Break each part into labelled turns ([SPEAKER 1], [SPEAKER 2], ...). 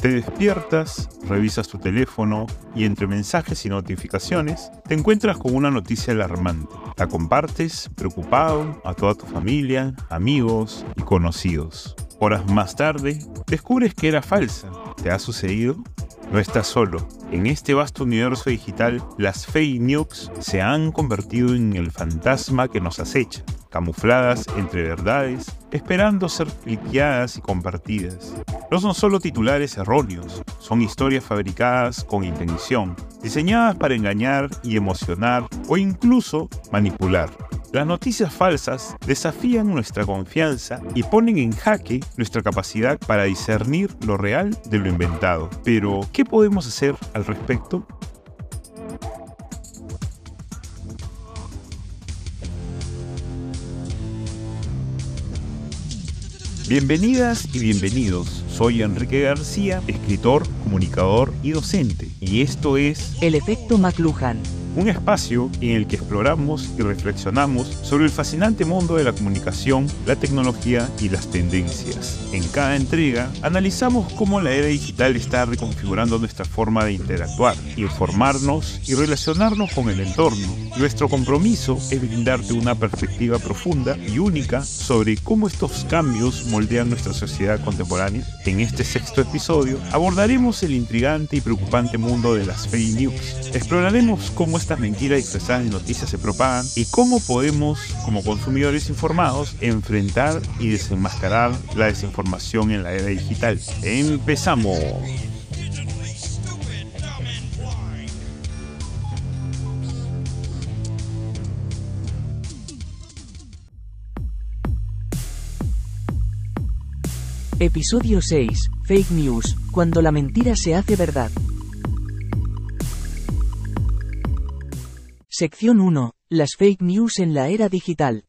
[SPEAKER 1] Te despiertas, revisas tu teléfono y entre mensajes y notificaciones te encuentras con una noticia alarmante. La compartes preocupado a toda tu familia, amigos y conocidos. Horas más tarde, descubres que era falsa. ¿Te ha sucedido? No estás solo. En este vasto universo digital, las fake news se han convertido en el fantasma que nos acecha camufladas entre verdades, esperando ser cliqueadas y compartidas. No son solo titulares erróneos, son historias fabricadas con intención, diseñadas para engañar y emocionar o incluso manipular. Las noticias falsas desafían nuestra confianza y ponen en jaque nuestra capacidad para discernir lo real de lo inventado. Pero, ¿qué podemos hacer al respecto? Bienvenidas y bienvenidos. Soy Enrique García, escritor, comunicador y docente, y esto es
[SPEAKER 2] El efecto McLuhan
[SPEAKER 1] un espacio en el que exploramos y reflexionamos sobre el fascinante mundo de la comunicación, la tecnología y las tendencias. En cada entrega analizamos cómo la era digital está reconfigurando nuestra forma de interactuar, informarnos y relacionarnos con el entorno. Nuestro compromiso es brindarte una perspectiva profunda y única sobre cómo estos cambios moldean nuestra sociedad contemporánea. En este sexto episodio abordaremos el intrigante y preocupante mundo de las fake news. Exploraremos cómo estas mentiras disfrazadas de noticias se propagan y cómo podemos, como consumidores informados, enfrentar y desenmascarar la desinformación en la era digital. Empezamos.
[SPEAKER 2] Episodio 6. Fake News, cuando la mentira se hace verdad. Sección 1. Las fake news en la era digital.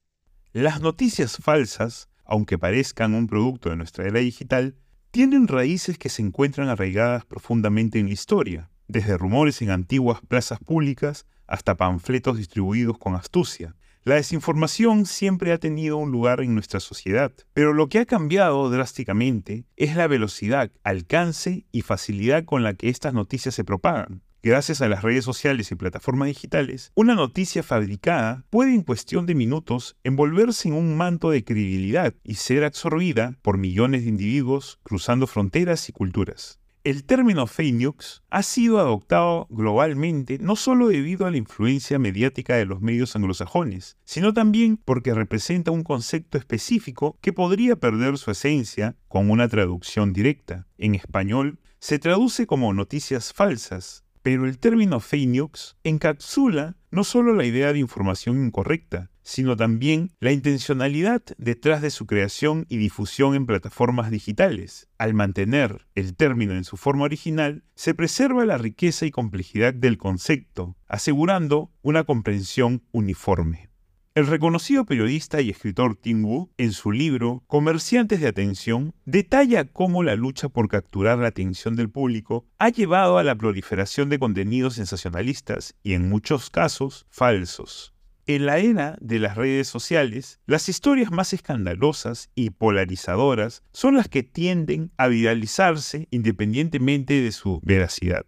[SPEAKER 1] Las noticias falsas, aunque parezcan un producto de nuestra era digital, tienen raíces que se encuentran arraigadas profundamente en la historia, desde rumores en antiguas plazas públicas hasta panfletos distribuidos con astucia. La desinformación siempre ha tenido un lugar en nuestra sociedad, pero lo que ha cambiado drásticamente es la velocidad, alcance y facilidad con la que estas noticias se propagan. Gracias a las redes sociales y plataformas digitales, una noticia fabricada puede en cuestión de minutos envolverse en un manto de credibilidad y ser absorbida por millones de individuos cruzando fronteras y culturas. El término fake news ha sido adoptado globalmente no solo debido a la influencia mediática de los medios anglosajones, sino también porque representa un concepto específico que podría perder su esencia con una traducción directa. En español, se traduce como noticias falsas, pero el término fake encapsula no solo la idea de información incorrecta, sino también la intencionalidad detrás de su creación y difusión en plataformas digitales. Al mantener el término en su forma original, se preserva la riqueza y complejidad del concepto, asegurando una comprensión uniforme. El reconocido periodista y escritor Tim Wu, en su libro Comerciantes de Atención, detalla cómo la lucha por capturar la atención del público ha llevado a la proliferación de contenidos sensacionalistas y en muchos casos falsos. En la era de las redes sociales, las historias más escandalosas y polarizadoras son las que tienden a viralizarse independientemente de su veracidad.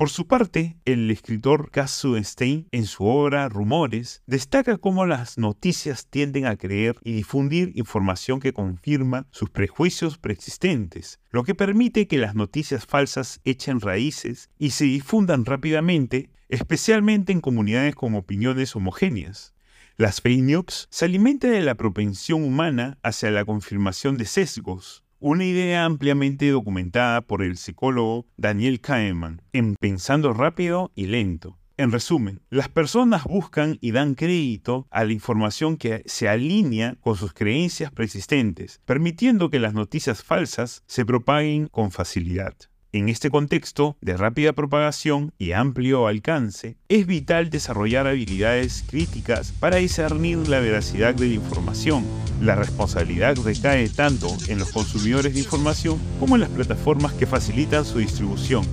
[SPEAKER 1] Por su parte, el escritor Cass Stein, en su obra Rumores, destaca cómo las noticias tienden a creer y difundir información que confirma sus prejuicios preexistentes, lo que permite que las noticias falsas echen raíces y se difundan rápidamente, especialmente en comunidades con opiniones homogéneas. Las fake news se alimentan de la propensión humana hacia la confirmación de sesgos, una idea ampliamente documentada por el psicólogo Daniel Kahneman en Pensando rápido y lento. En resumen, las personas buscan y dan crédito a la información que se alinea con sus creencias preexistentes, permitiendo que las noticias falsas se propaguen con facilidad. En este contexto de rápida propagación y amplio alcance, es vital desarrollar habilidades críticas para discernir la veracidad de la información. La responsabilidad recae tanto en los consumidores de información como en las plataformas que facilitan su distribución.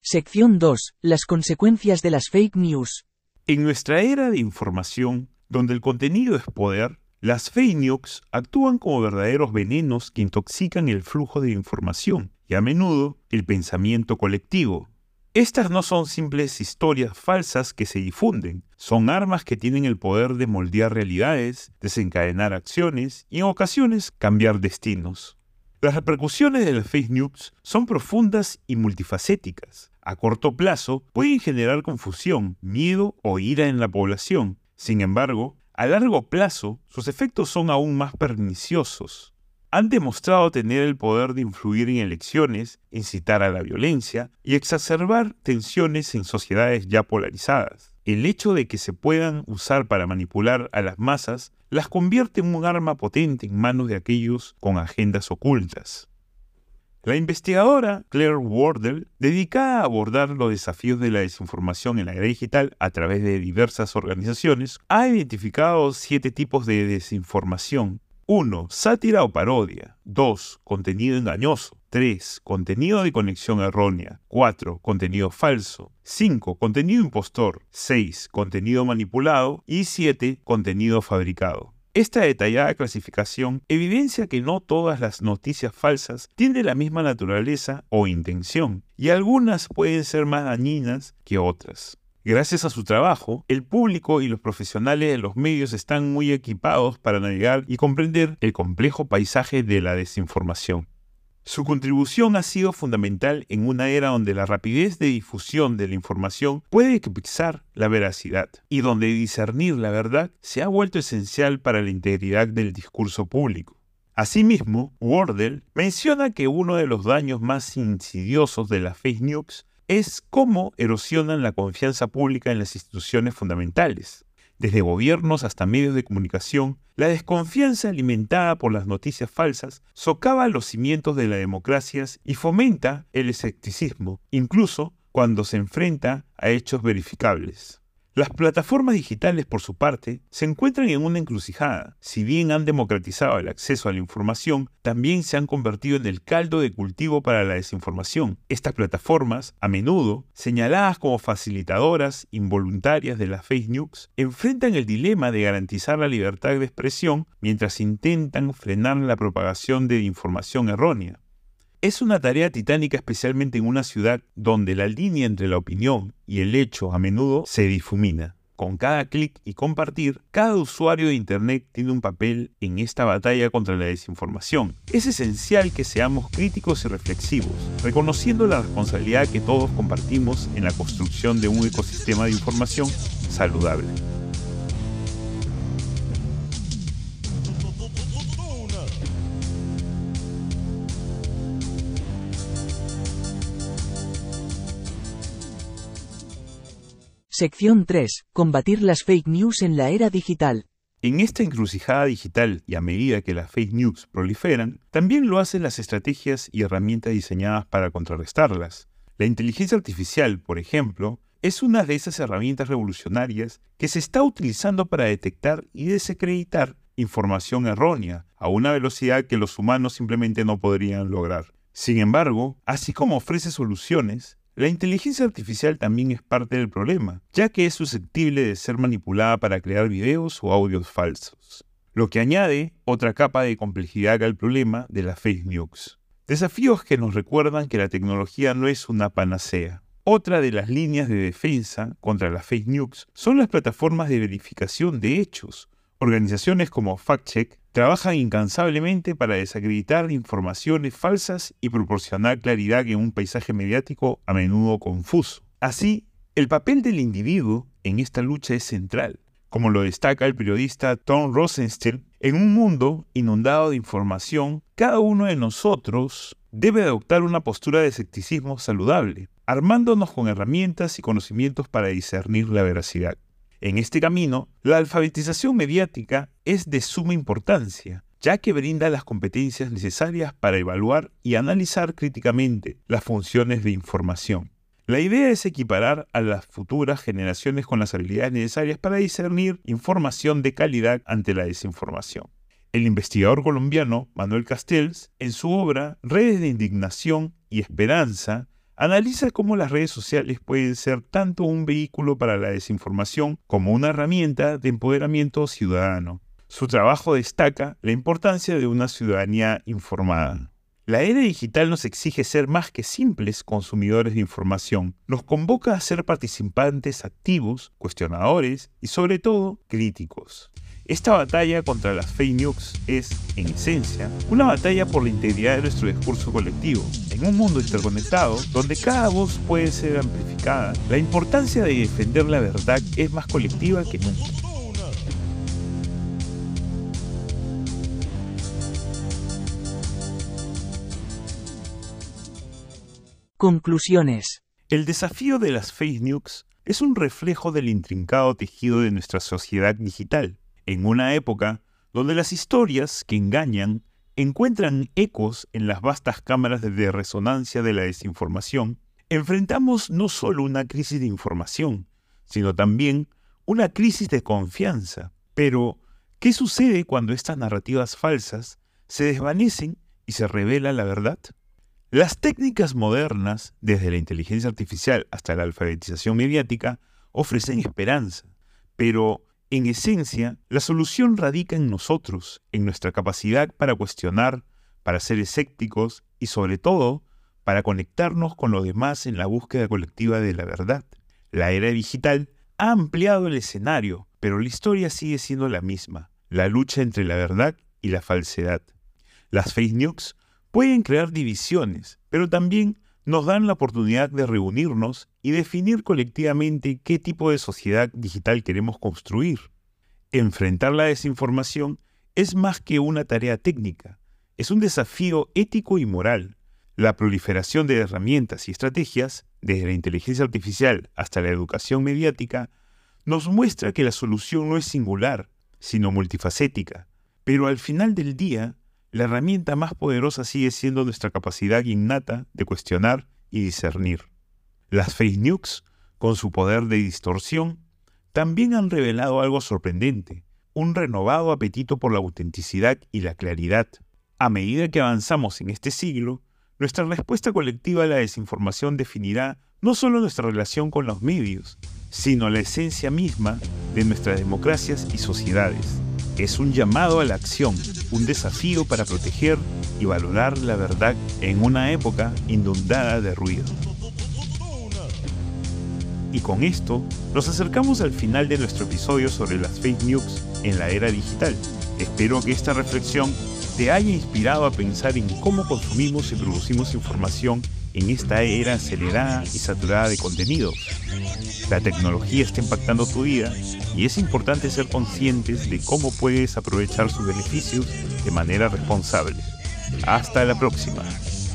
[SPEAKER 2] Sección 2. Las consecuencias de las fake news.
[SPEAKER 1] En nuestra era de información, donde el contenido es poder, las fake news actúan como verdaderos venenos que intoxican el flujo de información y a menudo el pensamiento colectivo. Estas no son simples historias falsas que se difunden, son armas que tienen el poder de moldear realidades, desencadenar acciones y en ocasiones cambiar destinos. Las repercusiones de las fake news son profundas y multifacéticas. A corto plazo pueden generar confusión, miedo o ira en la población. Sin embargo, a largo plazo sus efectos son aún más perniciosos han demostrado tener el poder de influir en elecciones, incitar a la violencia y exacerbar tensiones en sociedades ya polarizadas. El hecho de que se puedan usar para manipular a las masas las convierte en un arma potente en manos de aquellos con agendas ocultas. La investigadora Claire Wardell, dedicada a abordar los desafíos de la desinformación en la era digital a través de diversas organizaciones, ha identificado siete tipos de desinformación 1. Sátira o parodia. 2. Contenido engañoso. 3. Contenido de conexión errónea. 4. Contenido falso. 5. Contenido impostor. 6. Contenido manipulado. Y 7. Contenido fabricado. Esta detallada clasificación evidencia que no todas las noticias falsas tienen la misma naturaleza o intención, y algunas pueden ser más dañinas que otras. Gracias a su trabajo, el público y los profesionales de los medios están muy equipados para navegar y comprender el complejo paisaje de la desinformación. Su contribución ha sido fundamental en una era donde la rapidez de difusión de la información puede eclipsar la veracidad y donde discernir la verdad se ha vuelto esencial para la integridad del discurso público. Asimismo, Wardell menciona que uno de los daños más insidiosos de las fake news es cómo erosionan la confianza pública en las instituciones fundamentales. Desde gobiernos hasta medios de comunicación, la desconfianza alimentada por las noticias falsas socava los cimientos de la democracia y fomenta el escepticismo, incluso cuando se enfrenta a hechos verificables. Las plataformas digitales, por su parte, se encuentran en una encrucijada. Si bien han democratizado el acceso a la información, también se han convertido en el caldo de cultivo para la desinformación. Estas plataformas, a menudo señaladas como facilitadoras involuntarias de las fake news, enfrentan el dilema de garantizar la libertad de expresión mientras intentan frenar la propagación de información errónea. Es una tarea titánica especialmente en una ciudad donde la línea entre la opinión y el hecho a menudo se difumina. Con cada clic y compartir, cada usuario de Internet tiene un papel en esta batalla contra la desinformación. Es esencial que seamos críticos y reflexivos, reconociendo la responsabilidad que todos compartimos en la construcción de un ecosistema de información saludable.
[SPEAKER 2] Sección 3. Combatir las fake news en la era digital.
[SPEAKER 1] En esta encrucijada digital y a medida que las fake news proliferan, también lo hacen las estrategias y herramientas diseñadas para contrarrestarlas. La inteligencia artificial, por ejemplo, es una de esas herramientas revolucionarias que se está utilizando para detectar y desacreditar información errónea a una velocidad que los humanos simplemente no podrían lograr. Sin embargo, así como ofrece soluciones, la inteligencia artificial también es parte del problema, ya que es susceptible de ser manipulada para crear videos o audios falsos, lo que añade otra capa de complejidad al problema de las fake news. Desafíos que nos recuerdan que la tecnología no es una panacea. Otra de las líneas de defensa contra las fake news son las plataformas de verificación de hechos. Organizaciones como FactCheck trabajan incansablemente para desacreditar informaciones falsas y proporcionar claridad en un paisaje mediático a menudo confuso. Así, el papel del individuo en esta lucha es central, como lo destaca el periodista Tom Rosenstein. En un mundo inundado de información, cada uno de nosotros debe adoptar una postura de escepticismo saludable, armándonos con herramientas y conocimientos para discernir la veracidad. En este camino, la alfabetización mediática es de suma importancia, ya que brinda las competencias necesarias para evaluar y analizar críticamente las funciones de información. La idea es equiparar a las futuras generaciones con las habilidades necesarias para discernir información de calidad ante la desinformación. El investigador colombiano Manuel Castells, en su obra Redes de Indignación y Esperanza, analiza cómo las redes sociales pueden ser tanto un vehículo para la desinformación como una herramienta de empoderamiento ciudadano. Su trabajo destaca la importancia de una ciudadanía informada. La era digital nos exige ser más que simples consumidores de información, nos convoca a ser participantes activos, cuestionadores y sobre todo críticos. Esta batalla contra las fake news es, en esencia, una batalla por la integridad de nuestro discurso colectivo. En un mundo interconectado, donde cada voz puede ser amplificada, la importancia de defender la verdad es más colectiva que nunca.
[SPEAKER 2] Conclusiones.
[SPEAKER 1] El desafío de las fake news es un reflejo del intrincado tejido de nuestra sociedad digital en una época donde las historias que engañan encuentran ecos en las vastas cámaras de resonancia de la desinformación, enfrentamos no solo una crisis de información, sino también una crisis de confianza. Pero, ¿qué sucede cuando estas narrativas falsas se desvanecen y se revela la verdad? Las técnicas modernas, desde la inteligencia artificial hasta la alfabetización mediática, ofrecen esperanza, pero en esencia, la solución radica en nosotros, en nuestra capacidad para cuestionar, para ser escépticos y sobre todo, para conectarnos con los demás en la búsqueda colectiva de la verdad. La era digital ha ampliado el escenario, pero la historia sigue siendo la misma, la lucha entre la verdad y la falsedad. Las fake news pueden crear divisiones, pero también nos dan la oportunidad de reunirnos y definir colectivamente qué tipo de sociedad digital queremos construir. Enfrentar la desinformación es más que una tarea técnica, es un desafío ético y moral. La proliferación de herramientas y estrategias, desde la inteligencia artificial hasta la educación mediática, nos muestra que la solución no es singular, sino multifacética. Pero al final del día, la herramienta más poderosa sigue siendo nuestra capacidad innata de cuestionar y discernir. Las fake news, con su poder de distorsión, también han revelado algo sorprendente, un renovado apetito por la autenticidad y la claridad. A medida que avanzamos en este siglo, nuestra respuesta colectiva a la desinformación definirá no solo nuestra relación con los medios, sino la esencia misma de nuestras democracias y sociedades. Es un llamado a la acción, un desafío para proteger y valorar la verdad en una época inundada de ruido. Y con esto nos acercamos al final de nuestro episodio sobre las fake news en la era digital. Espero que esta reflexión te haya inspirado a pensar en cómo consumimos y producimos información en esta era acelerada y saturada de contenidos. La tecnología está impactando tu vida y es importante ser conscientes de cómo puedes aprovechar sus beneficios de manera responsable. Hasta la próxima.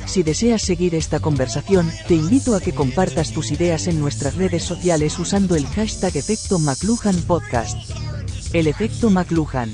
[SPEAKER 2] Si deseas seguir esta conversación, te invito a que compartas tus ideas en nuestras redes sociales usando el hashtag Efecto McLuhan Podcast. El efecto McLuhan